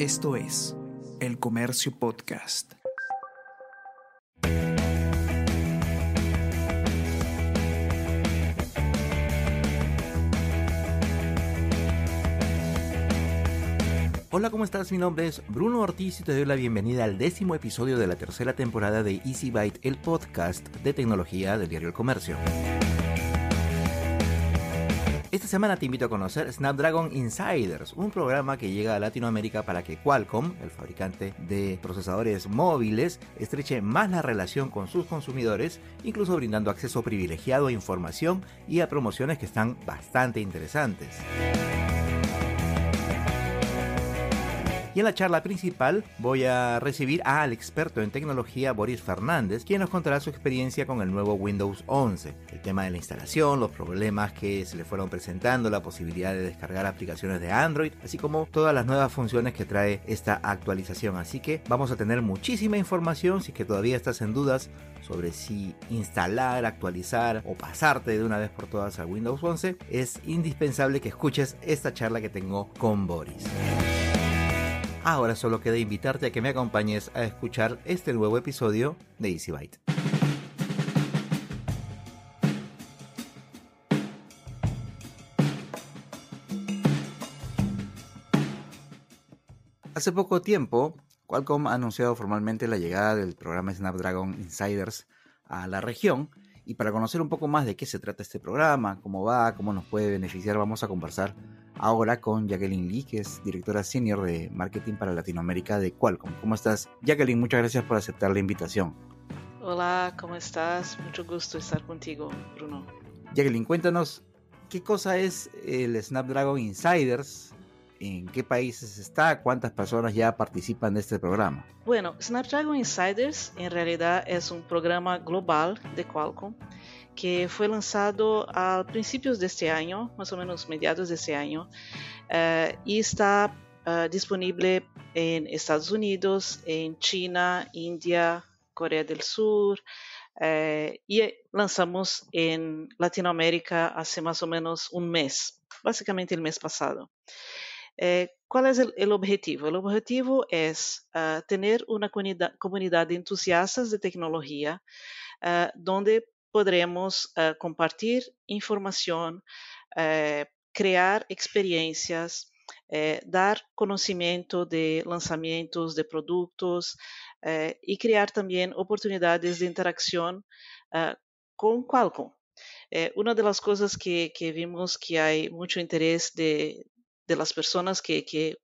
Esto es El Comercio Podcast. Hola, ¿cómo estás? Mi nombre es Bruno Ortiz y te doy la bienvenida al décimo episodio de la tercera temporada de Easy Byte, el podcast de tecnología del diario El Comercio. Esta semana te invito a conocer Snapdragon Insiders, un programa que llega a Latinoamérica para que Qualcomm, el fabricante de procesadores móviles, estreche más la relación con sus consumidores, incluso brindando acceso privilegiado a información y a promociones que están bastante interesantes. En la charla principal voy a recibir al experto en tecnología Boris Fernández, quien nos contará su experiencia con el nuevo Windows 11, el tema de la instalación, los problemas que se le fueron presentando, la posibilidad de descargar aplicaciones de Android, así como todas las nuevas funciones que trae esta actualización. Así que vamos a tener muchísima información si es que todavía estás en dudas sobre si instalar, actualizar o pasarte de una vez por todas a Windows 11, es indispensable que escuches esta charla que tengo con Boris. Ahora solo queda invitarte a que me acompañes a escuchar este nuevo episodio de Easy Byte. Hace poco tiempo, Qualcomm ha anunciado formalmente la llegada del programa Snapdragon Insiders a la región y para conocer un poco más de qué se trata este programa, cómo va, cómo nos puede beneficiar, vamos a conversar ahora con Jacqueline Lee, que es directora senior de marketing para Latinoamérica de Qualcomm. ¿Cómo estás? Jacqueline, muchas gracias por aceptar la invitación. Hola, ¿cómo estás? Mucho gusto estar contigo, Bruno. Jacqueline, cuéntanos qué cosa es el Snapdragon Insiders, en qué países está, cuántas personas ya participan de este programa. Bueno, Snapdragon Insiders en realidad es un programa global de Qualcomm que foi lançado a princípios deste ano, mais ou menos mediados deste ano, uh, e está uh, disponível em Estados Unidos, em China, Índia, Coreia do Sul, uh, e lançamos em Latinoamérica há mais ou menos um mês, basicamente o mês passado. ¿Cuál es el, el, objetivo? El objetivo es uh, tener una comunidad, comunidad, de entusiastas de tecnología uh, donde podremos uh, compartilhar informação, uh, criar experiências, uh, dar conhecimento de lançamentos de produtos e criar também oportunidades de interação com Qualcomm. uma das coisas que, que, vimos que há muito interesse de, de las que, que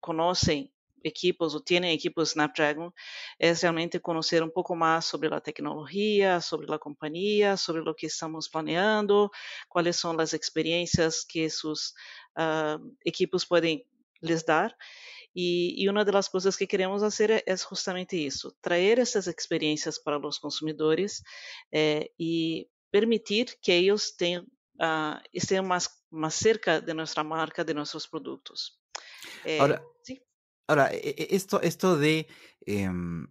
conhecem equipos ou têm equipos Snapdragon é realmente conhecer um pouco mais sobre a tecnologia, sobre a companhia, sobre o que estamos planeando, quais são as experiências que seus uh, equipos podem lhes dar. E, e, uma das coisas que queremos fazer é, é justamente isso: trazer essas experiências para os consumidores eh, e permitir que eles tenham, uh, estejam mais, mais cerca de nossa marca, de nossos produtos. Eh, Ahora, ¿sí? Ahora, e, e, esto, esto de, em,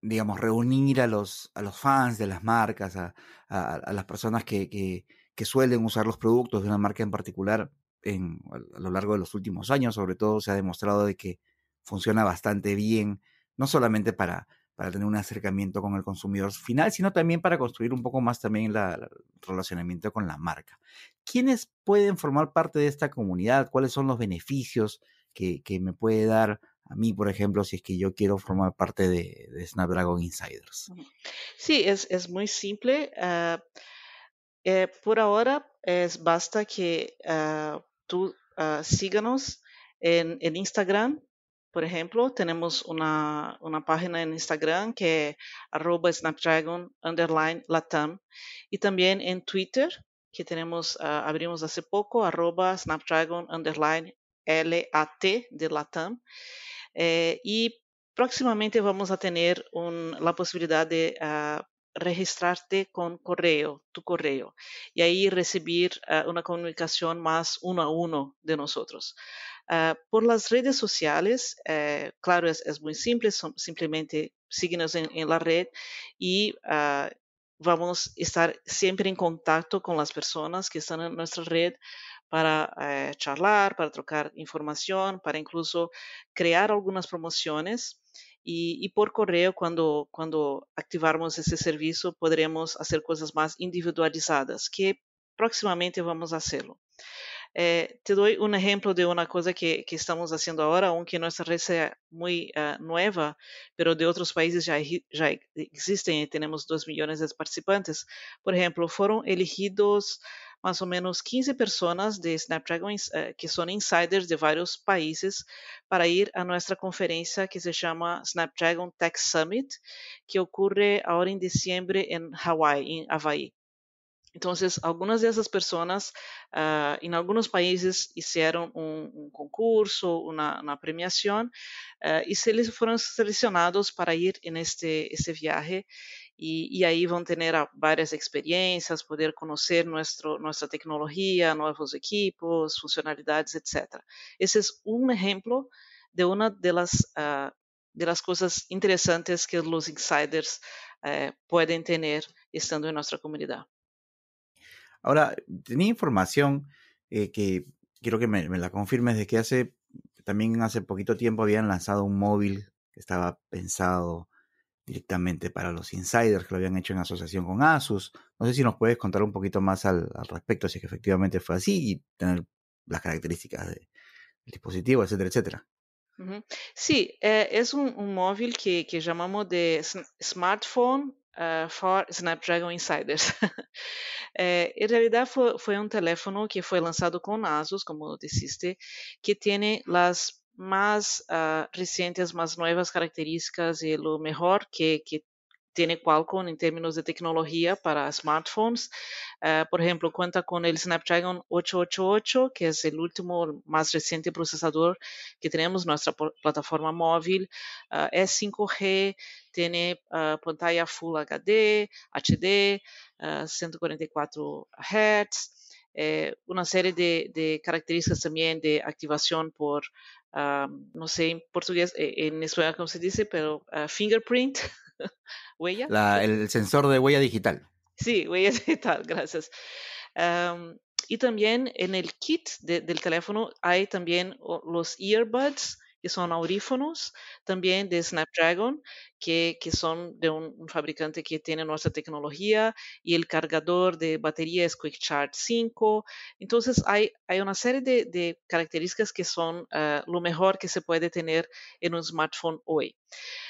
digamos, reunir a los, a los fans de las marcas, a, las personas que, que, suelen usar los productos de una marca en particular, en, a lo largo de los últimos años, sobre todo, se ha demostrado de que funciona bastante bien, no solamente para, para tener un acercamiento con el consumidor final, sino también para construir un poco más también el relacionamiento con la marca. ¿Quiénes pueden formar parte de esta comunidad? ¿Cuáles son los beneficios que, que me puede dar a mí, por ejemplo, si es que yo quiero formar parte de, Snapdragon Insiders? Sí, es, es muy simple. Uh, eh, por ahora, es basta que uh, tú uh, síganos en, en, Instagram. Por ejemplo, tenemos una, una, página en Instagram que es arroba Snapdragon underline Latam y también en Twitter que tenemos, abrimos hace poco, arroba Snapdragon underline LAT de Latam. Eh, y próximamente vamos a tener un, la posibilidad de uh, registrarte con correo, tu correo, y ahí recibir uh, una comunicación más uno a uno de nosotros. Uh, por las redes sociales, eh, claro, es, es, muy simple, son, simplemente síguenos en, en, la red y vamos a estar siempre en contacto con las personas que están en nuestra red para eh, charlar, para trocar información, para incluso crear algunas promociones. Y, por correo, cuando, cuando activarmos ese servicio, podremos hacer cosas más individualizadas, que próximamente vamos a hacerlo. Eh, te doy un ejemplo de una cosa que, que, estamos haciendo ahora, aunque nuestra red sea muy uh, nueva, pero de otros países ya, ya existen y tenemos dos millones de participantes. Por ejemplo, fueron elegidos más o menos 15 personas de Snapdragon uh, que son insiders de varios países para ir a nuestra conferencia que se llama Snapdragon Tech Summit, que ocurre ahora en diciembre en Hawaii, en Havaí. Entonces, algunas de esas personas uh, en algunos países hicieron un, un concurso, una, una premiación, uh, y se les fueron seleccionados para ir en este, este viaje. Y, y, ahí van a tener varias experiencias, poder conocer nuestro, nuestra tecnología, nuevos equipos, funcionalidades, etc. Ese es un ejemplo de una de las, uh, de las cosas interesantes que los insiders pueden tener estando en nuestra comunidad. Ahora, tenía información eh, que quiero que me, la confirmes de que hace, también hace poquito tiempo habían lanzado un móvil que estaba pensado directamente para los insiders, que lo habían hecho en asociación con Asus. No sé si nos puedes contar un poquito más al, respecto, si es que efectivamente fue así y tener las características del dispositivo, etcétera, etcétera. Sí, eh, es un, móvil que, que, llamamos de smartphone uh, for Snapdragon Insiders. é, em realidade foi, foi, um telefone que foi lançado com Asus, como disseste, que tem as mais uh, recentes, mais novas características e o melhor que, que tiene Qualcomm en términos de tecnología para smartphones. Uh, por ejemplo, cuenta con el Snapdragon 888, que es el último, más reciente procesador que tenemos en nuestra plataforma móvil. Uh, es 5G, tiene uh, pantalla Full HD, HD, 144 Hz. Eh, una serie de, de, características también de activación por, no sé en portugués, eh, en español cómo se dice, pero fingerprint. huella. el sensor de huella digital. Sí, huella digital, gracias. y también en el kit del teléfono hay también los earbuds que son audífonos, también de Snapdragon, que, que son de un, fabricante que tiene nuestra tecnología, y el cargador de batería es Quick Charge 5. Entonces, hay, hay una serie de, de características que son uh, lo mejor que se puede tener en un smartphone hoy.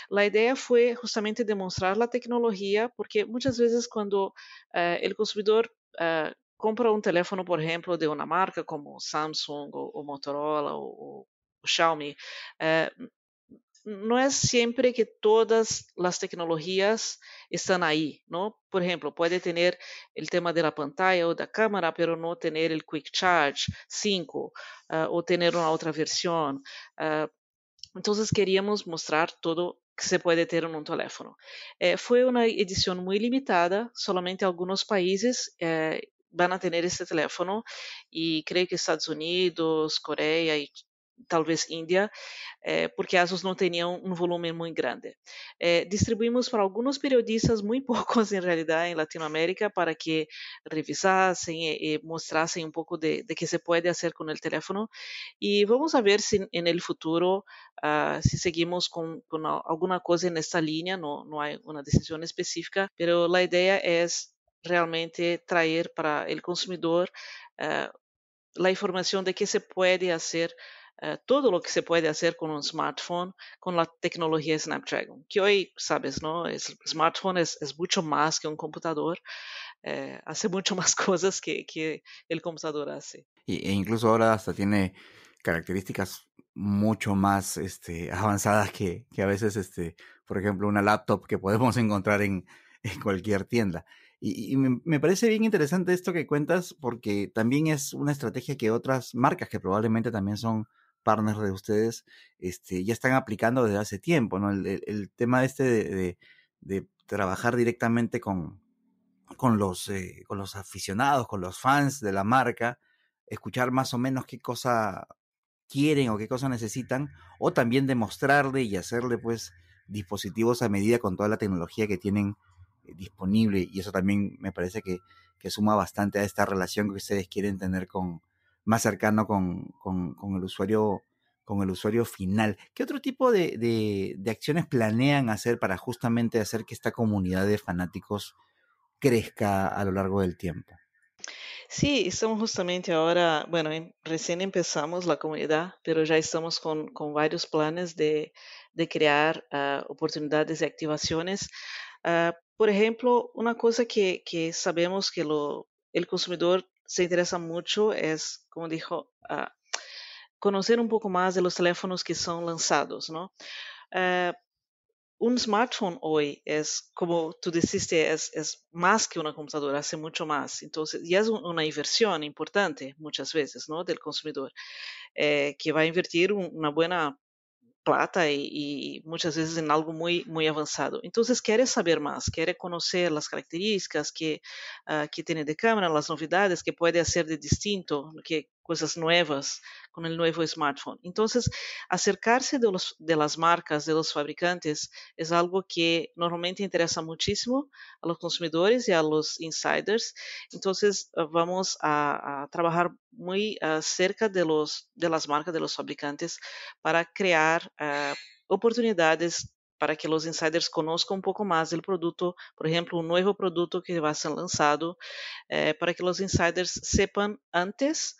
La idea fue justamente demostrar la tecnología, porque muchas veces cuando uh, el consumidor uh, compra um teléfono, por exemplo, de uma marca como Samsung ou, ou Motorola ou, Xiaomi, eh, no es siempre que todas las tecnologías están ahí, ¿no? Por ejemplo, puede tener el tema de la pantalla o de la cámara, pero no tener el Quick Charge 5 uh, o tener una otra versión. Uh, entonces queríamos mostrar todo que se puede tener en un teléfono. Eh, fue una edición muy limitada, solamente algunos países eh, van a tener este teléfono y creo que Estados Unidos, Corea y talvez Índia, eh, porque Asus não tinham um volume muito grande. Eh, distribuímos para alguns periodistas, muito poucos em realidade, em Latinoamérica, para que revisassem e, e mostrassem um pouco de, de que se pode fazer com o telefone. E vamos ver se no futuro, uh, se seguimos com, com alguma coisa nessa linha, não, não há uma decisão específica, mas a ideia é realmente trazer para o consumidor uh, a informação de que se pode fazer Eh, todo lo que se puede hacer con un smartphone con la tecnología Snapdragon, que hoy, sabes, ¿no? El smartphone es, mucho más que un computador, eh, hace mucho más cosas que, que, el computador hace. e incluso ahora hasta tiene características mucho más este, avanzadas que, que, a veces, este, por ejemplo, una laptop que podemos encontrar en, cualquier tienda. Y, y me, parece bien interesante esto que cuentas porque también es una estrategia que otras marcas que probablemente también son partners de ustedes este, ya están aplicando desde hace tiempo, ¿no? El, el, tema este de, de, trabajar directamente con, con, los, eh, con los aficionados, con los fans de la marca, escuchar más o menos qué cosa quieren o qué cosa necesitan, o también demostrarle y hacerle pues dispositivos a medida con toda la tecnología que tienen eh, disponible y eso también me parece que, que suma bastante a esta relación que ustedes quieren tener con, más cercano con, con, el usuario con el usuario final. ¿Qué otro tipo de, de, acciones planean hacer para justamente hacer que esta comunidad de fanáticos crezca a lo largo del tiempo? Sí, estamos justamente ahora, bueno, recién empezamos la comunidad, pero ya estamos con, con varios planes de, de crear uh, oportunidades y activaciones. Uh, por ejemplo, una cosa que, que sabemos que lo, el consumidor se interesa mucho es, como dijo, uh, conocer un poco más de los teléfonos que son lanzados, ¿no? un smartphone hoy es, como tú dijiste, es, más que una computadora, hace mucho más. Entonces, y es una inversión importante muchas veces, ¿no? Del consumidor, eh, que va a invertir una buena plata y, muchas veces en algo muy, muy avanzado. Entonces, quiere saber más, quiere conocer las características que, uh, que tiene de cámara, las novedades que puede hacer de distinto, que cosas nuevas con el nuevo smartphone. Entonces, acercarse los, de marcas, de los fabricantes, es algo que normalmente interesa muchísimo a consumidores y a insiders. Uh, vamos a, a, trabajar muy uh, cerca de, los, marcas, de fabricantes, para crear uh, oportunidades para que os insiders conozcan um pouco mais do produto, por exemplo, um novo produto que vai ser lançado, eh, para que os insiders sepam antes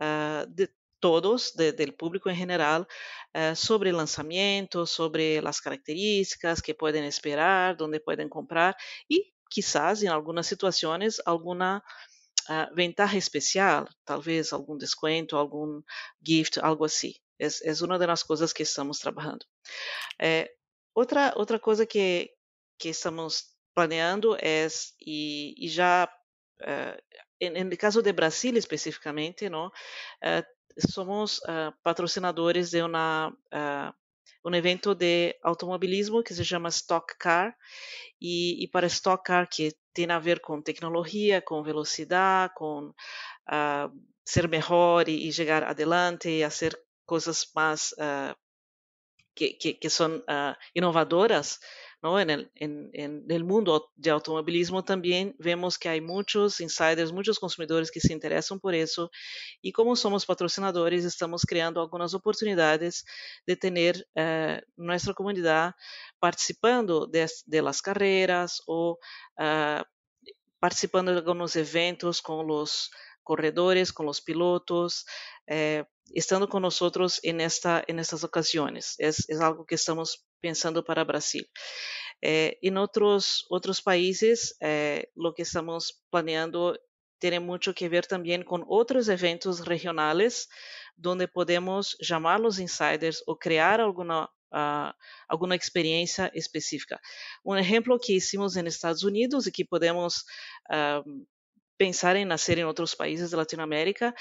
uh, de todos, de, del público em geral, uh, sobre lançamento, sobre as características que podem esperar, onde podem comprar e, quizás, em algumas situações, alguma uh, ventaja especial, talvez algum desconto, algum gift, algo assim. É, é uma das coisas que estamos trabalhando. É, outra, outra coisa que, que estamos planeando é, e, já en, en, el caso de Brasil especificamente, ¿no? Uh, somos uh, patrocinadores de una, uh, un evento de automobilismo que se llama Stock Car y, y, para Stock Car que tiene a ver con tecnología, con velocidad, con ser mejor y, y, llegar adelante y hacer cosas más que, que, que, son innovadoras. ¿No? En, el, en, en, el mundo de automovilismo también vemos que hay muchos insiders, muchos consumidores que se interesan por eso y como somos patrocinadores estamos creando algunas oportunidades de tener eh, nuestra comunidad participando de, de las carreras o uh, participando de algunos eventos con los corredores, con los pilotos, eh, estando con nosotros en, esta, en estas ocasiones. Es, es algo que estamos pensando para Brasil. Eh, en otros, otros países, eh, lo que estamos planeando tiene mucho que ver también con otros eventos regionales donde podemos llamar los insiders o crear alguna, uh, alguna experiencia específica. Un ejemplo que hicimos en Estados Unidos y que podemos uh, pensar en hacer en otros países de Latinoamérica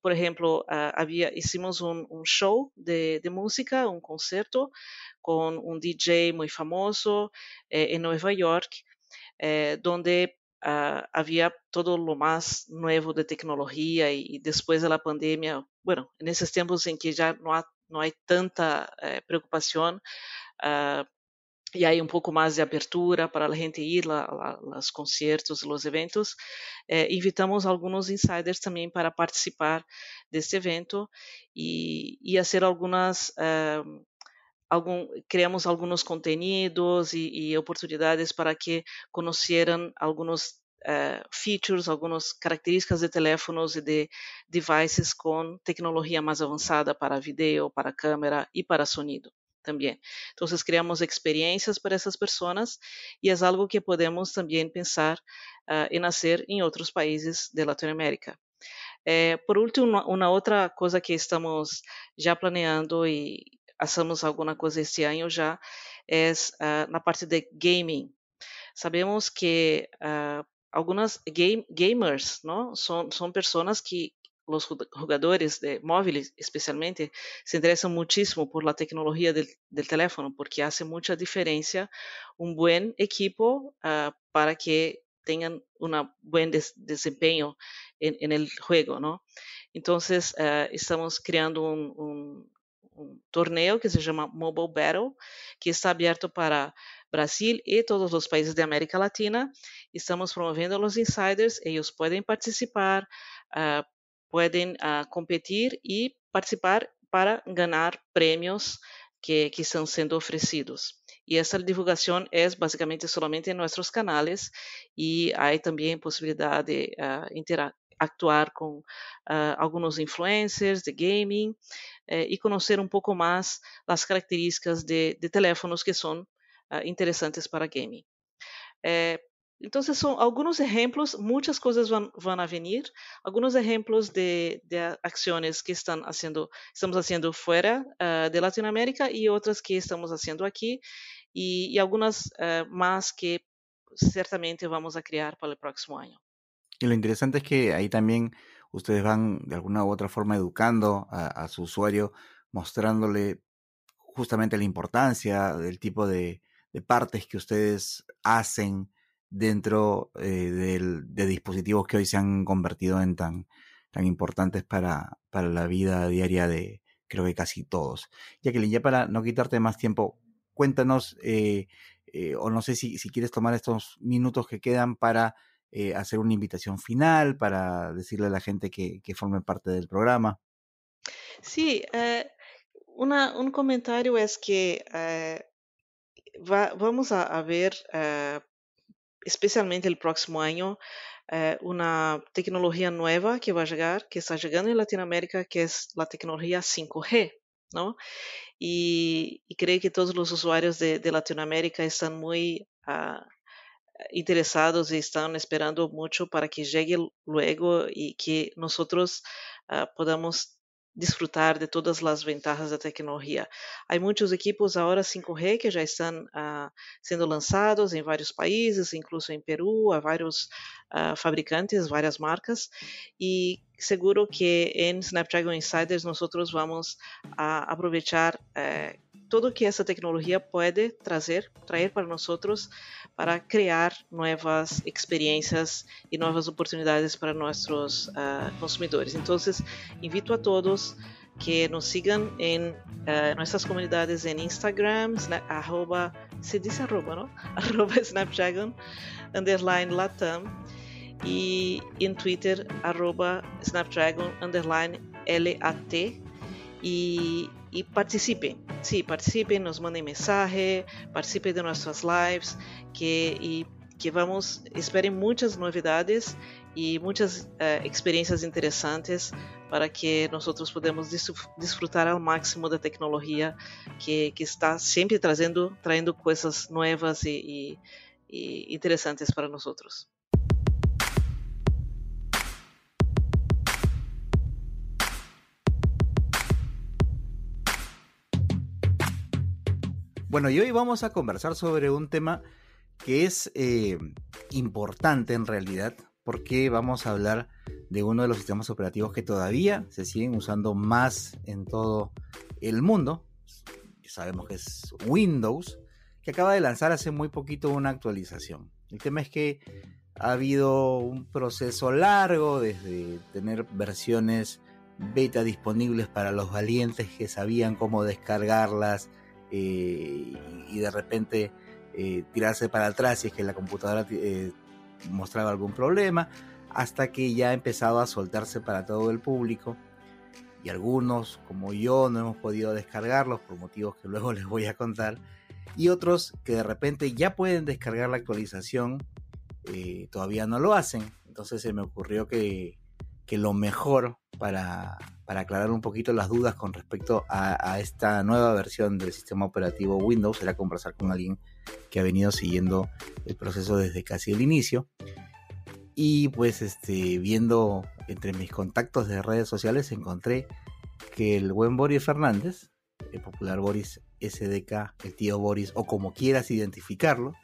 por ejemplo, uh, había, hicimos un, un show de, de, música, un concierto con un DJ muy famoso eh, en Nueva York, eh, donde uh, había todo lo más nuevo de tecnología y, y, después de la pandemia, bueno, en esos tiempos en que ya no, ha, no hay tanta eh, preocupación, uh, e aí um pouco mais de abertura para a gente ir lá, lá aos concertos, os eventos. Eh, invitamos alguns insiders também para participar deste evento e, e fazer algumas eh, algum, criamos alguns conteúdos e, e, oportunidades para que conheceram alguns uh, features, algumas características de teléfonos e de devices com tecnologia mais avançada para vídeo, para câmera e para sonido también. Entonces creamos experiencias para esas personas y es algo que podemos también pensar uh, en en otros países de Latinoamérica. Eh, por último, uma, outra coisa que estamos já planeando e hacemos alguma coisa este ano já é uh, na parte de gaming. Sabemos que uh, algumas game, gamers não, são, são pessoas que los jugadores de móviles especialmente se interesan muchísimo por la tecnología del, del teléfono porque hace mucha diferencia un buen equipo uh, para que tengan un buen des desempeño en, el juego, ¿no? Entonces, uh, estamos creando un, un, torneo que se llama Mobile Battle, que está abierto para Brasil y todos los países de América Latina. Estamos promoviendo a los insiders, ellos pueden participar, uh, pueden uh, competir y participar para ganar premios que, que están siendo ofrecidos. Y esa divulgación es básicamente solamente en nuestros canales y hay también posibilidad de uh, interactuar con uh, algunos influencers de gaming eh, y conocer un poco más las características de, de teléfonos que son uh, interesantes para gaming. Eh, entonces son algunos ejemplos, muchas cosas van, van a venir, algunos ejemplos de, de, que están haciendo, estamos uh, de Latinoamérica y otras que estamos haciendo aquí y, y algunas uh, más que ciertamente vamos a crear para el próximo año. Y lo interesante es que ahí también ustedes van de alguna u otra forma educando a, a su usuario, mostrándole justamente la importancia del tipo de, de partes que ustedes hacen dentro eh, del, de dispositivos que hoy se han convertido en tan, tan importantes para, para la vida diaria de creo que casi todos. Jacqueline, ya para no quitarte más tiempo, cuéntanos, eh, eh, o no sé si, si, quieres tomar estos minutos que quedan para hacer una invitación final, para decirle a la gente que, que forme parte del programa. Sí, una, un comentario es que va, vamos a ver especialmente el próximo año, eh, una tecnología nueva que va a llegar, que está llegando en Latinoamérica, que es la tecnología 5G, ¿no? Y, y creo que todos los usuarios de, de Latinoamérica están muy uh, interesados y están esperando mucho para que llegue luego y que nosotros uh, podamos disfrutar de todas as vantagens da tecnologia. Há muitos equipos agora 5G que já estão uh, sendo lançados em vários países, incluso em Peru, há vários uh, fabricantes, várias marcas, e seguro que em Snapdragon Insiders nós vamos uh, aproveitar tudo que essa tecnologia pode trazer, trazer para nós para criar novas experiências e novas oportunidades para nossos uh, consumidores. Então, invito a todos que nos sigam em uh, comunidades em Instagram, arroba, se arroba? Arroba Snapdragon, underline Latam, e em Twitter, arroba Snapdragon, underline LAT, e y participen. Sí, participen, nos manden mensaje, participen de nuestras lives, que, y, que vamos, esperen muchas novedades y muchas uh, experiencias interesantes para que nosotros podamos disfrutar al máximo da tecnologia que, que está sempre trazendo, trayendo coisas novas e, e, e interessantes para nós. Bueno, y hoy vamos a conversar sobre un tema que es eh, importante en realidad, porque vamos a hablar de uno de los sistemas operativos que todavía se siguen usando más en todo el mundo. Sabemos que es Windows, que acaba de lanzar hace muy poquito una actualización. El tema es que ha habido un proceso largo desde tener versiones beta disponibles para los valientes que sabían cómo descargarlas, eh, y de repente eh, tirarse para atrás si es que la computadora eh, mostraba algún problema, hasta que ya ha empezado a soltarse para todo el público. Y algunos, como yo, no hemos podido descargarlos por motivos que luego les voy a contar. Y otros que de repente ya pueden descargar la actualización, todavía no lo hacen. Entonces se me ocurrió que, que lo mejor para, para, aclarar un poquito las dudas con respecto a, esta nueva versión del sistema operativo Windows era conversar con alguien que ha venido siguiendo el proceso desde casi el inicio. Y pues este, viendo entre mis contactos de redes sociales encontré que el buen Boris Fernández, el popular Boris SDK, el tío Boris, o como quieras identificarlo,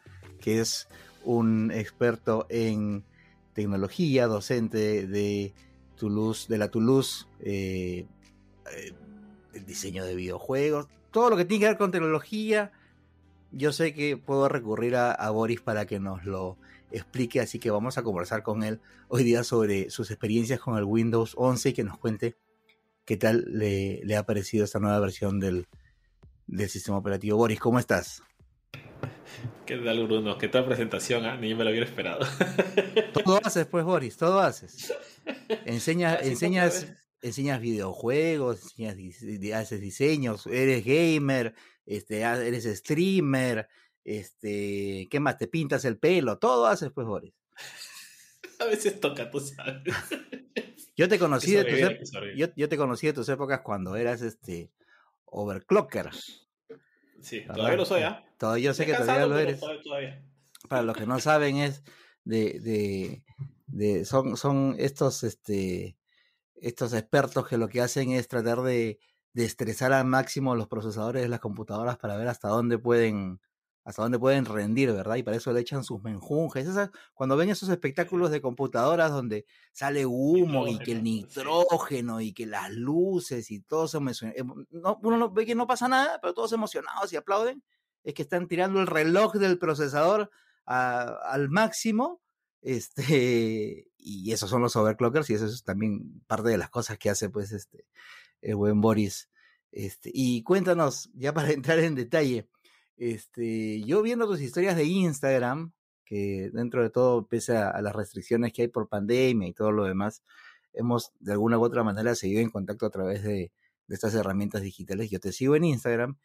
que es un experto en tecnología, docente de Toulouse, de la Toulouse, eh, eh, el diseño de videojuegos, todo lo que tiene que ver con tecnología. Yo sé que puedo recurrir a, a, Boris para que nos lo explique, así que vamos a conversar con él hoy día sobre sus experiencias con el Windows 11 y que nos cuente qué tal le, le ha parecido esta nueva versión del, del, sistema operativo. Boris, ¿cómo estás? ¿Qué tal, Bruno? ¿Qué tal presentación? ¿eh? Ni me lo hubiera esperado. todo haces, pues, Boris, todo haces. Enseñas, Así enseñas, enseñas videojuegos, enseñas, haces diseños, eres gamer, este, eres streamer, este, ¿qué más? Te pintas el pelo, todo haces, pues, Boris. A veces toca, tú sabes. Yo te conocí de tus yo, yo te conocí de tus épocas cuando eras este overclocker. Sí, ¿verdad? todavía lo soy, ¿ah? Yo sé que todavía lo eres. todavía. Para los que no saben es de, de, de- son, son estos este estos expertos que lo que hacen es tratar de, de estresar al máximo los procesadores de las computadoras para ver hasta dónde pueden hasta dónde pueden rendir, ¿verdad? Y para eso le echan sus menjunjes. Esas- cuando ven esos espectáculos de computadoras donde sale humo y que el Nitrógeno, y que las luces y todo se emociona- emo- no, uno no- ve que no pasa nada, pero todos emocionados y aplauden, es que están tirando el reloj del procesador al máximo este, y esos son los overclockers y eso es también parte de las cosas que hace pues este el buen Boris. Este, y cuéntanos, ya para entrar en detalle, este, yo viendo tus historias de Instagram, que dentro de todo, pese a, a las restricciones que hay por pandemia y todo lo demás, hemos de alguna u otra manera seguido en contacto a través de, de estas herramientas digitales. Yo te sigo en Instagram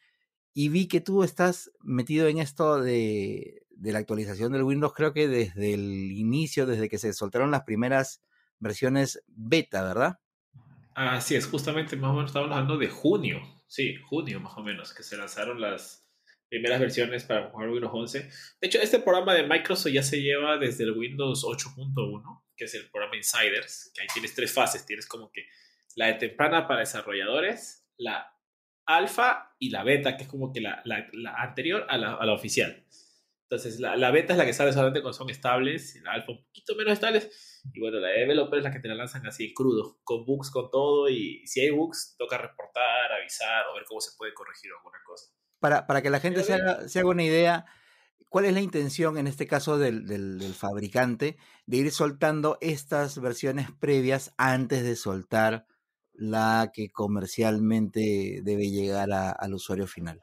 y vi que tú estás metido en esto de, de la actualización del Windows, creo que desde el inicio, desde que se soltaron las primeras versiones beta, ¿verdad? Así es, justamente más o menos estamos hablando de junio. Sí, junio más o menos, que se lanzaron las primeras versiones para jugar Windows 11. De hecho, este programa de Microsoft ya se lleva desde el Windows 8.1, que es el programa Insiders, que ahí tienes tres fases. Tienes como que la de temprana para desarrolladores, la alfa y la beta, que es como que la, la- la anterior a la, a la oficial. Entonces, la, la beta es la que sale solamente cuando son estables, y la alfa un poquito menos estables, y bueno, la de developer es la que te la lanzan así crudo, con bugs, con todo, y si hay bugs, toca reportar, avisar o ver cómo se puede corregir alguna cosa. Para, para que la gente se haga, se haga una idea, ¿cuál es la intención en este caso del, del- del fabricante de ir soltando estas versiones previas antes de soltar la que comercialmente debe llegar a- al usuario final?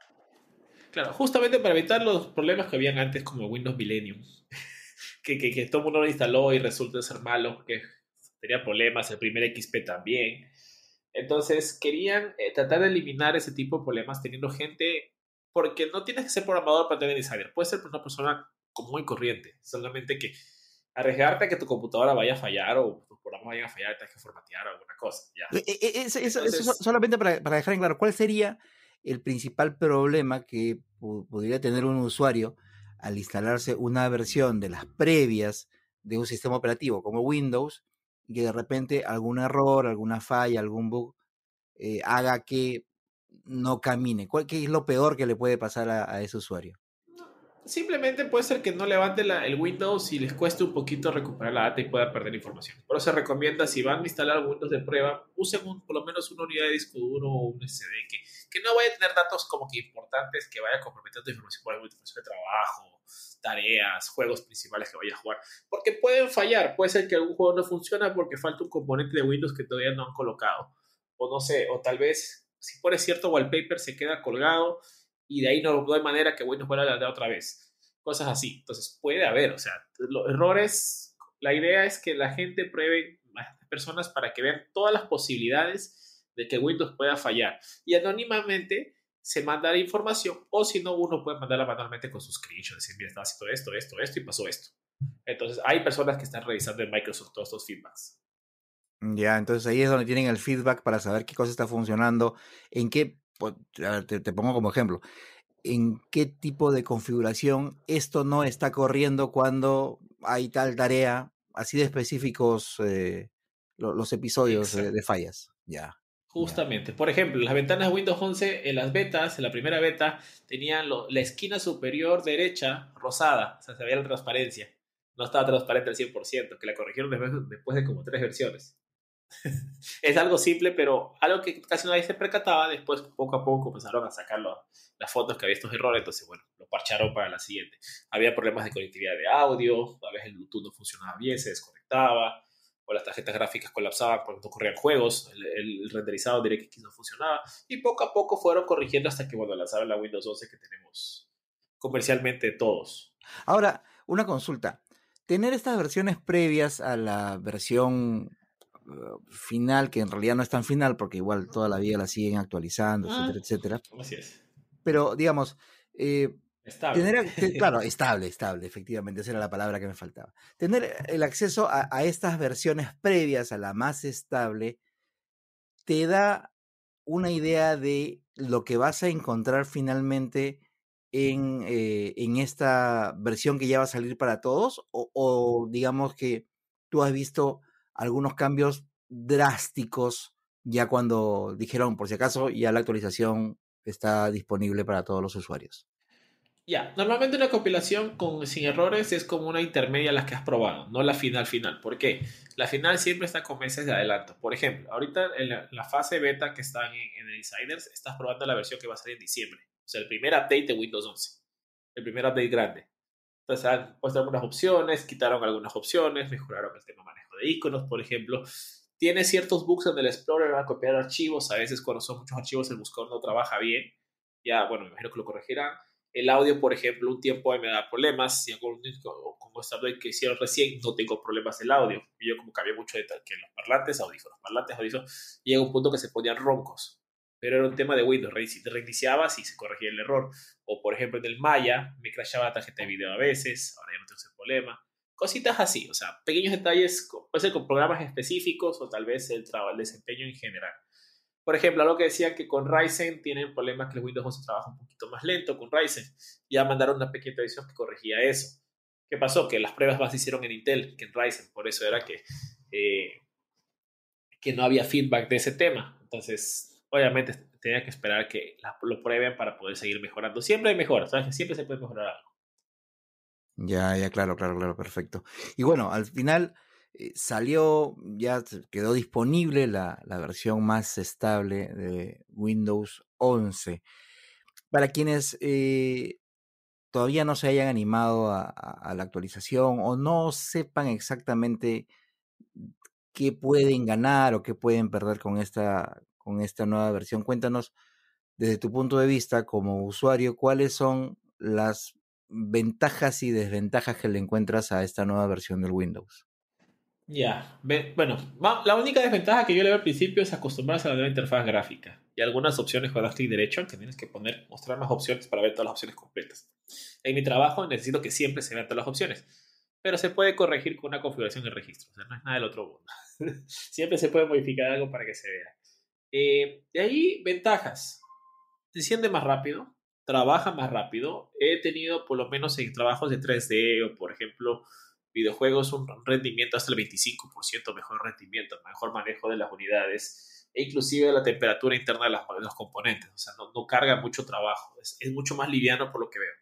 Claro, justamente para evitar los problemas que habían antes como Windows Millennium, que, que, que todo el mundo lo instaló y resulta ser malo, que tenía problemas, el primer XP también. Entonces querían eh, tratar de eliminar ese tipo de problemas teniendo gente, porque no tienes que ser programador para tener insider, puedes ser una persona común y corriente, solamente que arriesgarte a que tu computadora vaya a fallar o tus programas vayan a fallar, tienes que formatear o alguna cosa. Ya. E- e- e- Eso, eso- eso so- Entonces- solamente para, para dejar en claro, ¿cuál sería el principal problema que podría tener un usuario al instalarse una versión de las previas de un sistema operativo como Windows y que de repente algún error, alguna falla, algún bug eh, haga que no camine? ¿Cuál, ¿Qué es lo peor que le puede pasar a ese usuario? Simplemente puede ser que no levante la- el Windows y les cueste un poquito recuperar la data y pueda perder información. Por eso se recomienda, si van a instalar Windows de prueba, usen un- por lo menos una unidad de disco duro o un SD que, que no vaya a tener datos como que importantes que vaya a comprometer tu información, por ejemplo, información de trabajo, tareas, juegos principales que vaya a jugar. Porque pueden fallar. Puede ser que algún juego no funciona porque falta un componente de Windows que todavía no han colocado. O no sé, o tal vez si pones cierto wallpaper se queda colgado y de ahí no, no hay manera que Windows vuelva a otra vez. Cosas así. Entonces puede haber, o sea, los errores, la idea es que la gente pruebe a personas para que vean todas las posibilidades de que Windows pueda fallar. Y anónimamente se manda la información o si no, uno puede mandarla manualmente con sus screenshots, decir, mira, estaba haciendo esto, esto, esto y pasó esto. Entonces hay personas que están revisando en Microsoft todos estos feedbacks. Ya, entonces ahí es donde tienen el feedback para saber qué cosa está funcionando, en qué, te, te pongo como ejemplo, en qué tipo de configuración esto no está corriendo cuando hay tal tarea, así de específicos eh, lo- los episodios de, fallas. Ya. Justamente. Por ejemplo, las ventanas de Windows 11 en las betas, en la primera beta, tenían lo- la esquina superior derecha rosada, o sea, se veía la transparencia. No estaba transparente al 100%, que la corrigieron después, después de como tres versiones. es algo simple, pero algo que casi nadie se percataba. Después, poco a poco, comenzaron a sacar las fotos que había estos errores. Entonces, bueno, lo parcharon para la siguiente. Había problemas de conectividad de audio, a veces el Bluetooth no funcionaba bien, se desconectaba, o las tarjetas gráficas colapsaban porque no corrían juegos, el, el renderizado DirectX no funcionaba. Y poco a poco fueron corrigiendo hasta que, bueno, lanzaron la Windows 11 que tenemos comercialmente todos. Ahora, una consulta. Tener estas versiones previas a la versión final, que en realidad no es tan final porque igual toda la vida la siguen actualizando, Ah. etcétera, etcétera. Así es. Pero digamos, eh, Estable. tener, te- claro, estable, estable, efectivamente, esa era la palabra que me faltaba. Tener el acceso a, a estas versiones previas a la más estable te da una idea de lo que vas a encontrar finalmente en, eh, en esta versión que ya va a salir para todos o, o digamos que tú has visto algunos cambios drásticos ya cuando dijeron, por si acaso, ya la actualización está disponible para todos los usuarios. Ya, normalmente una compilación con, sin errores es como una intermedia a las que has probado, no la final final. ¿Por qué? La final siempre está con meses de adelanto. Por ejemplo, ahorita en la, la fase beta que están en, en el Insiders, estás probando la versión que va a salir en diciembre. O sea, el primer update de Windows 11. El primer update grande. Entonces han puesto algunas opciones, quitaron algunas opciones, mejoraron el tema manejo de iconos, por ejemplo. Tiene ciertos bugs en el Explorer a copiar archivos. A veces cuando son muchos archivos el buscador no trabaja bien. Ya, bueno, me imagino que lo corregirán. El audio, por ejemplo, un tiempo me da problemas. Y con, con update que hicieron recién, no tengo problemas del audio. Yo como cambié mucho de que los parlantes, audífonos, parlantes, audífonos, llega un punto que se ponían roncos. Pero era un tema de Windows, reiniciabas y se corregía el error. O por ejemplo en el Maya, me crashaba la tarjeta de video a veces, ahora ya no tengo ese problema. Cositas así, o sea, pequeños detalles, puede ser con programas específicos o tal vez el, el desempeño en general. Por ejemplo, algo que decían que con Ryzen tienen problemas que el Windows 11 trabaja un poquito más lento con Ryzen. Ya mandaron una pequeña edición que corregía eso. ¿Qué pasó? Que las pruebas más se hicieron en Intel que en Ryzen. Por eso era que, eh, que no había feedback de ese tema. Entonces, obviamente tenía que esperar que lo prueben para poder seguir mejorando. Siempre hay mejoras, ¿sabes? Siempre se puede mejorar algo. Ya, ya, claro, claro, claro, perfecto. Y bueno, al final eh, salió, ya quedó disponible la, la, versión más estable de Windows 11. Para quienes eh, todavía no se hayan animado a, la actualización o no sepan exactamente qué pueden ganar o qué pueden perder con esta, con esta nueva versión, cuéntanos desde tu punto de vista como usuario cuáles son las ventajas y desventajas que le encuentras a esta nueva versión del Windows. Ya, yeah. bueno, la única desventaja que yo le veo al principio es acostumbrarse a la nueva interfaz gráfica y algunas opciones das clic derecho que tienes que poner, mostrar más opciones para ver todas las opciones completas. En mi trabajo necesito que siempre se vean todas las opciones, pero se puede corregir con una configuración de registro, o sea, no es nada del otro mundo. siempre se puede modificar algo para que se vea. Eh, de ahí, ventajas. Se enciende más rápido, trabaja más rápido. He tenido, por lo menos en trabajos de 3D o, por ejemplo, videojuegos, un rendimiento hasta el 25% mejor rendimiento, mejor manejo de las unidades e inclusive la temperatura interna de, las, los componentes. O sea, no, carga mucho trabajo. Es, es, mucho más liviano por lo que veo.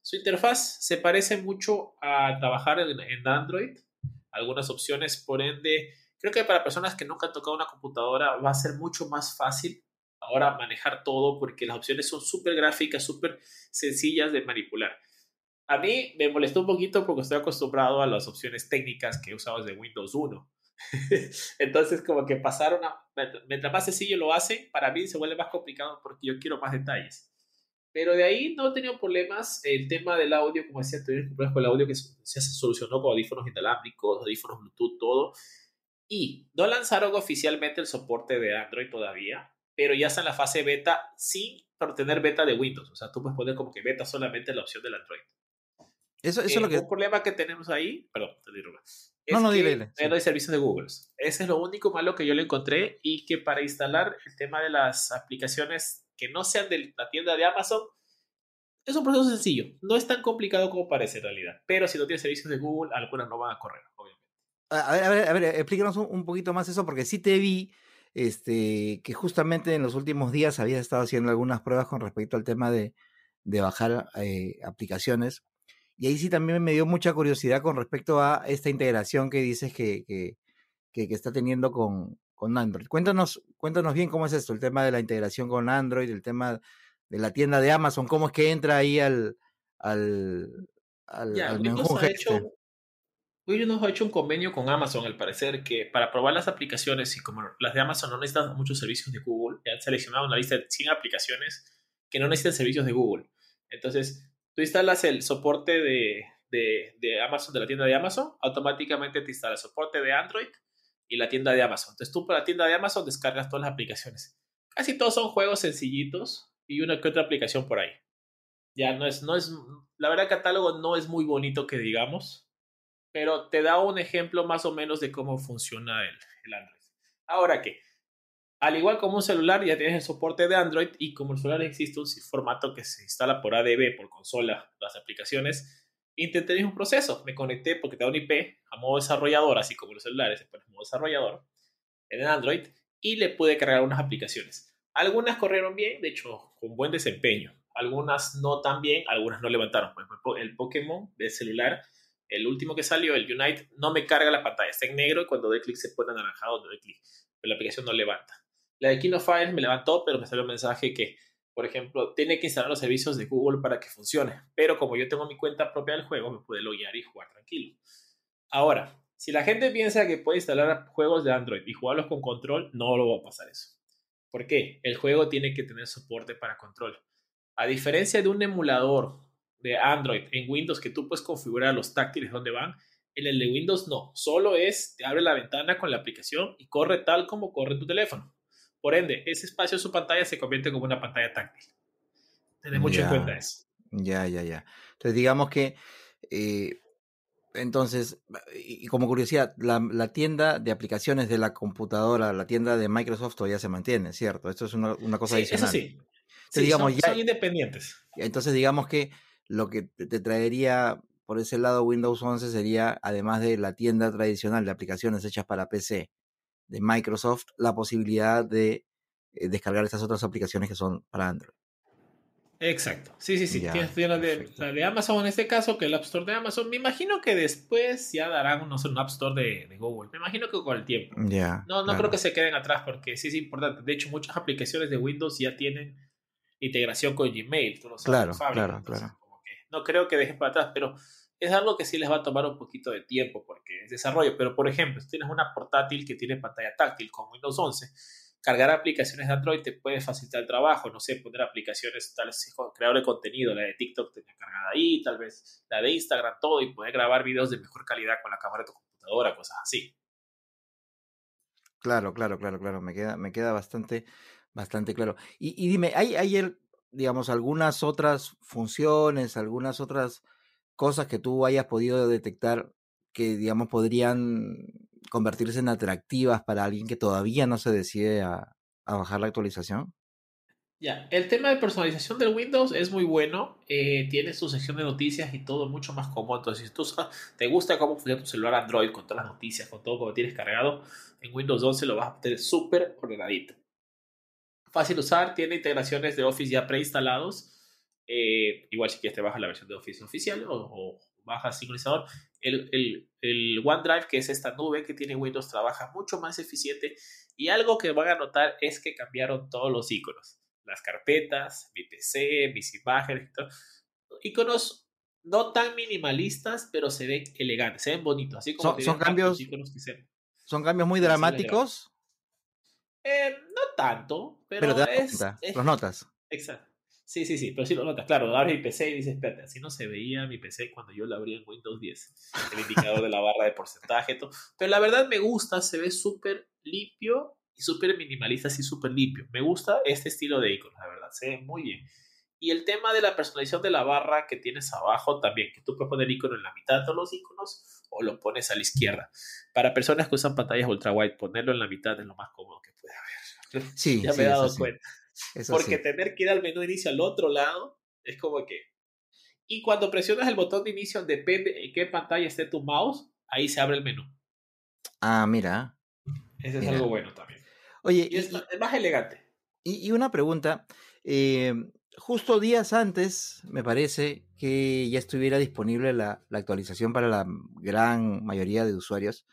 Su interfaz se parece mucho a trabajar en, en Android. Algunas opciones, por ende, creo que para personas que nunca han tocado una computadora va a ser mucho más fácil ahora manejar todo porque las opciones son súper gráficas, súper sencillas de manipular. A mí me molestó un poquito porque estoy acostumbrado a las opciones técnicas que he usado desde Windows 1. Entonces, como que pasaron a... Mientras más sencillo lo hacen, para mí se vuelve más complicado porque yo quiero más detalles. Pero de ahí no he tenido problemas. El tema del audio, como decía, tuve problemas con el audio que se solucionó con audífonos inalámbricos, audífonos Bluetooth, todo. Y no lanzaron oficialmente el soporte de Android todavía, pero ya está en la fase beta sin tener beta de Windows. O sea, tú puedes poner como que beta solamente la opción del Android. Eso, eso eh, es lo que... Un problema que tenemos ahí, perdón, te digo, es no, no, que dile, dile. no hay servicios de Google. Ese es lo único malo que yo le encontré y que para instalar el tema de las aplicaciones que no sean de la tienda de Amazon es un proceso sencillo. No es tan complicado como parece en realidad. Pero si no tienes servicios de Google, algunas no van a correr, obviamente. A ver, a ver, a ver explícanos un, un poquito más eso, porque sí te vi este, que justamente en los últimos días habías estado haciendo algunas pruebas con respecto al tema de, de bajar eh, aplicaciones. Y ahí sí también me dio mucha curiosidad con respecto a esta integración que dices que, que, que, que está teniendo con, con, Android. Cuéntanos, cuéntanos bien cómo es esto, el tema de la integración con Android, el tema de la tienda de Amazon, cómo es que entra ahí al, al, al, ya, al ha hecho, Windows ha hecho un convenio con Amazon, al parecer, que para probar las aplicaciones, y como las de Amazon no necesitan muchos servicios de Google, han seleccionado una lista de 100 aplicaciones que no necesitan servicios de Google. Entonces, tú instalas el soporte de, de, Amazon, de la tienda de Amazon, automáticamente te instala el soporte de Android y la tienda de Amazon. Entonces tú por la tienda de Amazon descargas todas las aplicaciones. Casi todos son juegos sencillitos y una que otra aplicación por ahí. Ya no es, no es, la verdad el catálogo no es muy bonito que digamos, pero te da un ejemplo más o menos de cómo funciona el, Android. Ahora que, al igual como un celular, ya tienes el soporte de Android y como el celular existe un formato que se instala por ADB, por consola, las aplicaciones, intenté un proceso. Me conecté porque te da un IP a modo desarrollador, así como los celulares, se pone modo desarrollador en Android y le pude cargar unas aplicaciones. Algunas corrieron bien, de hecho, con buen desempeño. Algunas no tan bien, algunas no levantaron. El Pokémon de celular, el último que salió, el Unite, no me carga la pantalla. Está en negro y cuando doy clic se pone anaranjado doy clic. Pero la aplicación no levanta. La de Kino Files me levantó, pero me salió un mensaje que por ejemplo, tiene que instalar los servicios de Google para que funcione. Pero como yo tengo mi cuenta propia del juego, me puede loguear y jugar tranquilo. Ahora, si la gente piensa que puede instalar juegos de Android y jugarlos con control, no lo va a pasar eso. ¿Por qué? El juego tiene que tener soporte para control. A diferencia de un emulador de Android en Windows que tú puedes configurar los táctiles donde van, en el de Windows no. Solo es, te abre la ventana con la aplicación y corre tal como corre tu teléfono. Por ende, ese espacio de su pantalla se convierte como una pantalla táctil. Tener mucho en cuenta eso. Ya, ya, ya. Entonces, digamos que, eh, entonces, y como curiosidad, la, tienda de aplicaciones de la computadora, la tienda de Microsoft todavía se mantiene, ¿cierto? Esto es una, cosa sí, adicional. Eso sí. sí digamos, son, independientes. Entonces, digamos que lo que te traería por ese lado Windows 11 sería, además de la tienda tradicional de aplicaciones hechas para PC, de Microsoft la posibilidad de eh, descargar estas otras aplicaciones que son para Android. Exacto. Sí, sí, sí. Tienes, la, de, Amazon en este caso, que el App Store de Amazon. Me imagino que después ya darán no sé, un App Store de, Google. Me imagino que con el tiempo. Ya. no, no creo que se queden atrás porque sí es importante. De hecho, muchas aplicaciones de Windows ya tienen integración con Gmail. claro, claro, claro. No creo que dejen para atrás, pero es algo que sí les va a tomar un poquito de tiempo porque es desarrollo. Pero, por ejemplo, si tienes una portátil que tiene pantalla táctil con Windows 11, cargar aplicaciones de Android te puede facilitar el trabajo. No sé, poner aplicaciones, tal vez creador contenido, la de TikTok tenga cargada ahí, tal vez la de Instagram, todo, y poder grabar videos de mejor calidad con la cámara de tu computadora, cosas así. Claro, claro, claro, claro. Me queda, me queda bastante, bastante claro. Y, dime, ¿hay, hay, digamos, algunas otras funciones, algunas otras cosas que tú hayas podido detectar que, digamos, podrían convertirse en atractivas para alguien que todavía no se decide a, bajar la actualización? Ya, el tema de personalización del Windows es muy bueno. Eh, tiene su sección de noticias y todo mucho más cómodo. Entonces, si tú te gusta cómo funciona tu celular Android con todas las noticias, con todo como tienes cargado, en Windows 11 lo vas a tener súper ordenadito. Fácil de usar, tiene integraciones de Office ya preinstalados eh, igual si quieres te bajas la versión de Office oficial o, o bajas sincronizador. El, el, el, OneDrive, que es esta nube que tiene Windows, trabaja mucho más eficiente. Y algo que van a notar es que cambiaron todos los iconos. Las carpetas, mi PC, mis imágenes, iconos no tan minimalistas, pero se ven elegantes, se ven bonitos. Así como son, cambios, son cambios muy dramáticos. Eh, no tanto, pero, es, los notas. Exacto. Sí, sí, sí, pero sí lo notas. Claro, abres mi PC y dices, espérate, así no se veía mi PC cuando yo lo abría en Windows 10. El indicador de la barra de porcentaje, todo. Pero la verdad me gusta, se ve súper limpio y súper minimalista, así súper limpio. Me gusta este estilo de iconos, la verdad, se ve muy bien. Y el tema de la personalización de la barra que tienes abajo también, que tú puedes poner icono en la mitad de todos los iconos o lo pones a la izquierda. Para personas que usan pantallas ultra wide, ponerlo en la mitad es lo más cómodo que puede haber. Sí, ya me he dado cuenta. Porque tener que ir al menú de inicio al otro lado es como que... Y cuando presionas el botón de inicio, depende en qué pantalla esté tu mouse, ahí se abre el menú. Ah, mira. Ese es algo bueno también. Oye, y, es, más elegante. Y, una pregunta. Eh, justo días antes, me parece que ya estuviera disponible la, la, actualización para la gran mayoría de usuarios.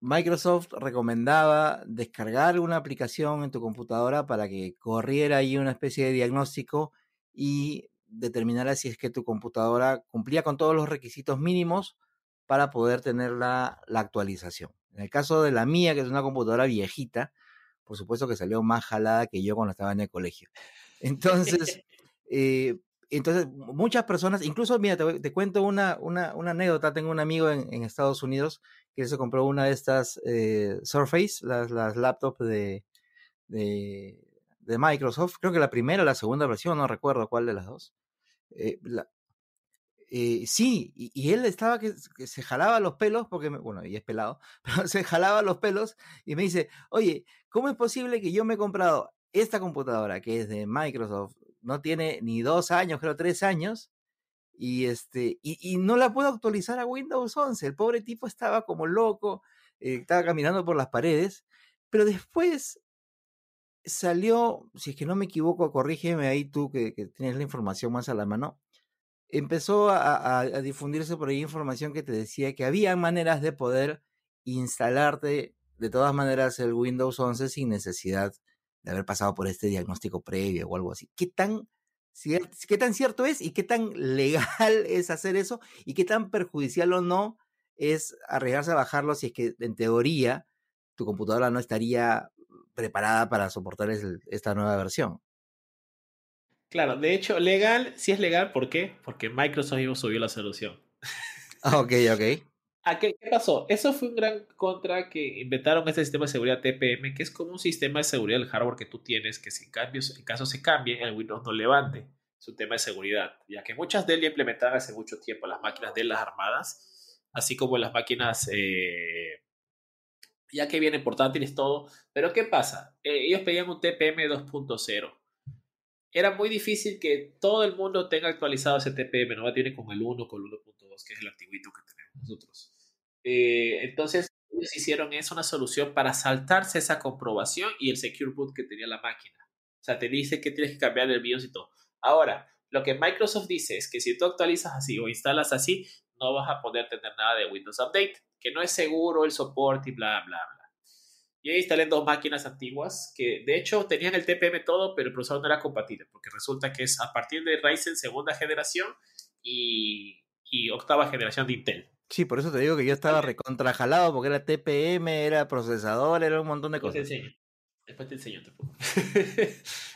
Microsoft recomendaba descargar una aplicación en tu computadora para que corriera ahí una especie de diagnóstico y determinara si es que tu computadora cumplía con todos los requisitos mínimos para poder tener la, actualización. En el caso de la mía, que es una computadora viejita, por supuesto que salió más jalada que yo cuando estaba en el colegio. Entonces, eh, entonces, muchas personas, incluso, mira, te, cuento una, una, una, anécdota. Tengo un amigo en, Estados Unidos que se compró una de estas eh, Surface, las, las laptops de, de, Microsoft. Creo que la primera o la segunda versión, no recuerdo cuál de las dos. Eh, eh, sí, y, él estaba que, que, se jalaba los pelos, porque, bueno, y es pelado, pero se jalaba los pelos y me dice, oye, ¿cómo es posible que yo me he comprado esta computadora que es de Microsoft, no tiene ni dos años, creo tres años, y, este, y, no la puedo actualizar a Windows 11? El pobre tipo estaba como loco, eh, estaba caminando por las paredes, pero después salió, si es que no me equivoco, corrígeme ahí tú que, tienes la información más a la mano, empezó a, a, a, difundirse por ahí información que te decía que había maneras de poder instalarte de todas maneras el Windows 11 sin necesidad de haber pasado por este diagnóstico previo o algo así. ¿Qué tan, qué tan cierto es y qué tan legal es hacer eso y qué tan perjudicial o no es arriesgarse a bajarlo si es que en teoría tu computadora no estaría preparada para soportar esta nueva versión? Claro, de hecho, legal, sí es legal, ¿por qué? Porque Microsoft mismo subió la solución. Ok, ok. ¿A qué, pasó? Eso fue un gran contra que inventaron este sistema de seguridad TPM, que es como un sistema de seguridad del hardware que tú tienes, que si cambios, en caso se cambie, el Windows no levante. Es un tema de seguridad, ya que muchas de ellas implementaron hace mucho tiempo las máquinas de las armadas, así como las máquinas, eh, ya que vienen portátiles todo. Pero ¿qué pasa? Eh, ellos pedían un TPM 2.0 era muy difícil que todo el mundo tenga actualizado ese TPM, no tiene con el 1, con el 1.2, que es el antiguito que tenemos nosotros. Eh, entonces, ellos hicieron eso una solución para saltarse esa comprobación y el Secure Boot que tenía la máquina. O sea, te dice que tienes que cambiar el BIOS y todo. Ahora, lo que Microsoft dice es que si tú actualizas así o instalas así, no vas a poder tener nada de Windows Update, que no es seguro el soporte y bla, bla, bla. Y ahí instalé dos máquinas antiguas que de hecho tenían el TPM todo, pero el procesador no era compatible, porque resulta que es a partir de Ryzen segunda generación y octava generación de Intel. Sí, por eso te digo que yo estaba recontrajalado porque era TPM, era procesador, era un montón de cosas. Después te enseño. Después te enseño.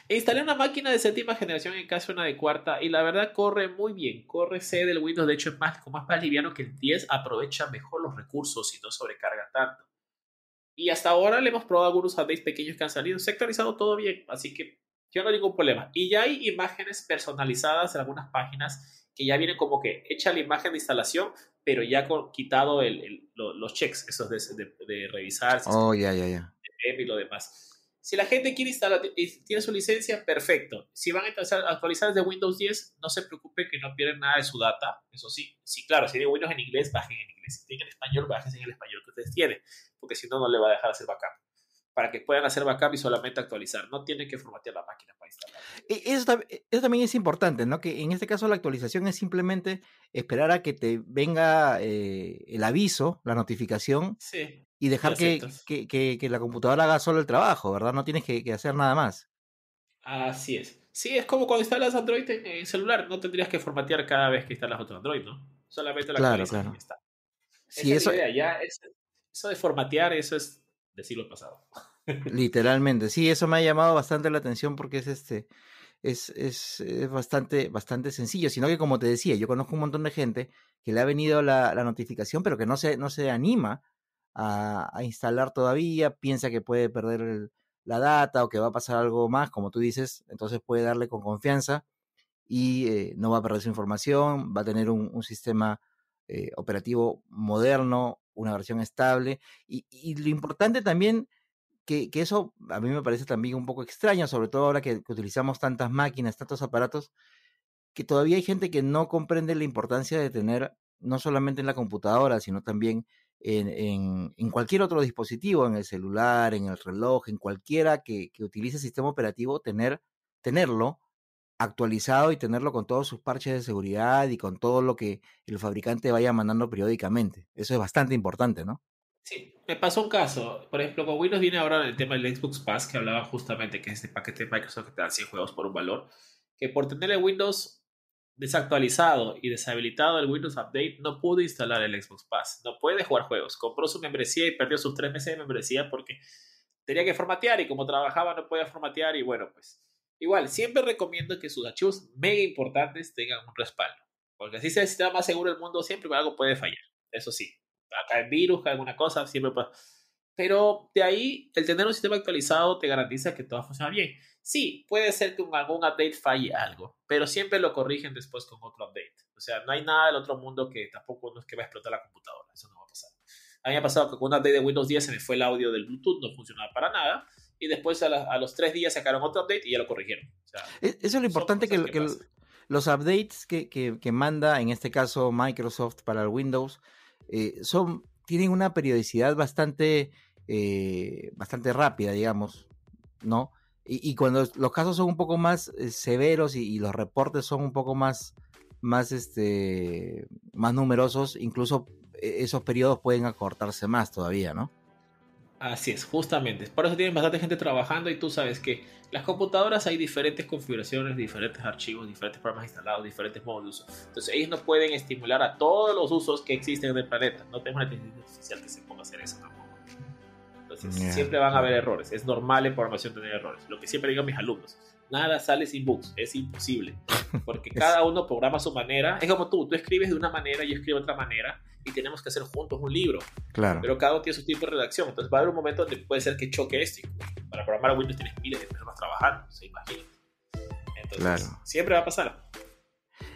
Te instalé una máquina de séptima generación en caso de una de cuarta y la verdad corre muy bien. Corre C del Windows, de hecho es más, como más liviano que el 10, aprovecha mejor los recursos y no sobrecarga tanto. Y hasta ahora le hemos probado algunos updates pequeños que han salido. Se ha actualizado todo bien, así que yo no hay ningún problema. Y ya hay imágenes personalizadas en algunas páginas que ya vienen como que hecha la imagen de instalación, pero ya con, quitado el, el, los checks, esos de, de, de revisar. Oh, ya, ya, ya. Y lo demás. Si la gente quiere instalar y tiene su licencia, perfecto. Si van a actualizar desde Windows 10, no se preocupe que no pierden nada de su data. Eso sí, sí, claro, si tiene Windows en inglés, bajen en inglés. Si tienen en español, bajen en el español que ustedes tienen, porque si no, no le va a dejar hacer backup. Para que puedan hacer backup y solamente actualizar. No tienen que formatear la máquina para instalar. Eso, eso también es importante, ¿no? Que en este caso la actualización es simplemente esperar a que te venga eh, el aviso, la notificación. Sí y dejar que, que, que, que, la computadora haga solo el trabajo, ¿verdad? No tienes que, hacer nada más. Así es. Sí, es como cuando instalas Android en, en, celular, no tendrías que formatear cada vez que instalas otro Android, ¿no? Solamente la claro, claro. y está. Sí, Esa eso, idea, ya es, eso de formatear, eso es del siglo pasado. Literalmente, sí, eso me ha llamado bastante la atención porque es este, es, es, es, bastante, bastante sencillo, sino que como te decía, yo conozco un montón de gente que le ha venido la, la notificación, pero que no se, no se anima a, a, instalar todavía, piensa que puede perder la data o que va a pasar algo más, como tú dices, entonces puede darle con confianza y eh, no va a perder su información, va a tener un, un sistema eh, operativo moderno, una versión estable y, y lo importante también que, eso a mí me parece también un poco extraño, sobre todo ahora que, utilizamos tantas máquinas, tantos aparatos, que todavía hay gente que no comprende la importancia de tener no solamente en la computadora, sino también en, en, cualquier otro dispositivo, en el celular, en el reloj, en cualquiera que, que utilice sistema operativo, tener, tenerlo actualizado y tenerlo con todos sus parches de seguridad y con todo lo que el fabricante vaya mandando periódicamente. Eso es bastante importante, ¿no? Sí, me pasó un caso. Por ejemplo, con Windows viene ahora el tema del Xbox Pass, que hablaba justamente que es este paquete de Microsoft que te da 100 juegos por un valor, que por tener el Windows desactualizado y deshabilitado el Windows Update, no pudo instalar el Xbox Pass. No puede jugar juegos. Compró su membresía y perdió sus tres meses de membresía porque tenía que formatear y como trabajaba no podía formatear y bueno, pues Igual, siempre recomiendo que sus archivos mega importantes tengan un respaldo. Porque así sea el sistema más seguro del mundo, siempre algo puede fallar. Eso sí, acá el virus, cae alguna cosa, siempre puede. Pero de ahí, el tener un sistema actualizado te garantiza que todo funciona bien. Sí, puede ser que con algún update falle algo, pero siempre lo corrigen después con otro update. O sea, no hay nada del otro mundo que tampoco no es que va a explotar la computadora. Eso no va a pasar. A mí me ha pasado que con un update de Windows 10 se me fue el audio del Bluetooth, no funcionaba para nada. Y después a, los tres días sacaron otro update y ya lo corrigieron. E, eso es lo importante que, los updates que, que, manda, en este caso Microsoft para el Windows, eh, son, tienen una periodicidad bastante, eh, bastante rápida, digamos, ¿no? Y, cuando los casos son un poco más eh, severos y, los reportes son un poco más, más, este, más numerosos, incluso esos periodos pueden acortarse más todavía, ¿no? Así es, justamente. Por eso tienen bastante gente trabajando y tú sabes que las computadoras hay diferentes configuraciones, diferentes archivos, diferentes programas instalados, diferentes modos de uso. Entonces ellos no pueden estimular a todos los usos que existen en el planeta. No tenemos una inteligencia artificial que se ponga a hacer eso tampoco. Entonces siempre van a haber errores. Es normal en programación tener errores. Lo que siempre digo a mis alumnos. Nada sale sin bugs. Es imposible. Porque cada uno programa a su manera. Es como tú. Tú escribes de una manera y yo escribo de otra manera. Y tenemos que hacer juntos un libro. Claro. Pero cada uno tiene su tipo de redacción. Entonces va a haber un momento donde puede ser que choque esto. Para programar Windows tienes miles de personas trabajando. Se imagina. Entonces claro. siempre va a pasar.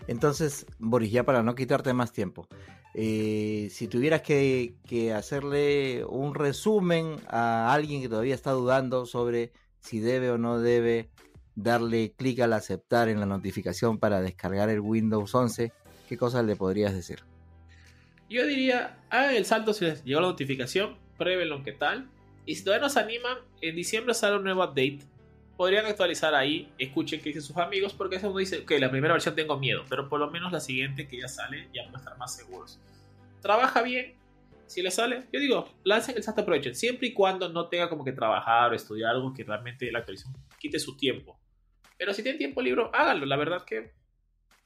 Entonces, Boris, ya para no quitarte más tiempo. Eh, si tuvieras que, hacerle un resumen a alguien que todavía está dudando sobre si debe o no debe darle clic al aceptar en la notificación para descargar el Windows 11, ¿qué cosas le podrías decir? Yo diría, hagan el salto si les llegó la notificación, pruébenlo qué tal. Y si todavía no se animan, en diciembre sale un nuevo update. Podrían actualizar ahí, escuchen qué dicen sus amigos, porque eso uno dice, que la primera versión tengo miedo, pero por lo menos la siguiente que ya sale ya van a estar más seguros trabaja bien, si le sale, yo digo, lancen el salto aprovechen, siempre y cuando no tenga como que trabajar o estudiar algo que realmente la actualización quite su tiempo. Pero si tienen tiempo libre, háganlo, la verdad que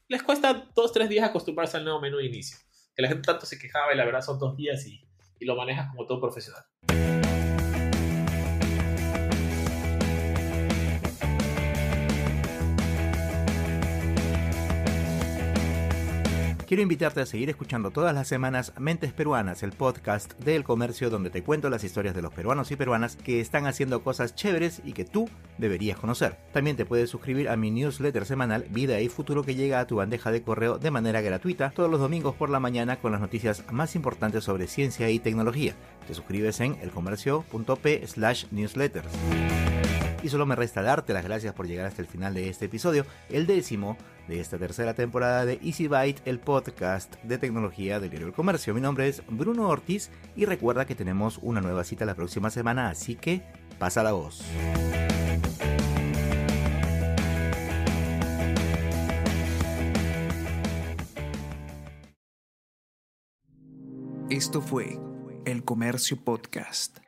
les cuesta dos, tres días acostumbrarse al nuevo menú de inicio. Que la gente tanto se quejaba y la verdad son dos días y, y lo manejas como todo profesional. Quiero invitarte a seguir escuchando todas las semanas Mentes Peruanas, el podcast del comercio donde te cuento las historias de los peruanos y peruanas que están haciendo cosas chéveres y que tú deberías conocer. También te puedes suscribir a mi newsletter semanal Vida y Futuro que llega a tu bandeja de correo de manera gratuita todos los domingos por la mañana con las noticias más importantes sobre ciencia y tecnología. Te suscribes en elcomercio.p slash newsletters. Y solo me resta darte las gracias por llegar hasta el final de este episodio, el décimo de esta tercera temporada de Easy Byte, el podcast de tecnología del diario del comercio. Mi nombre es Bruno Ortiz y recuerda que tenemos una nueva cita la próxima semana, así que pasa la voz. Esto fue El Comercio Podcast.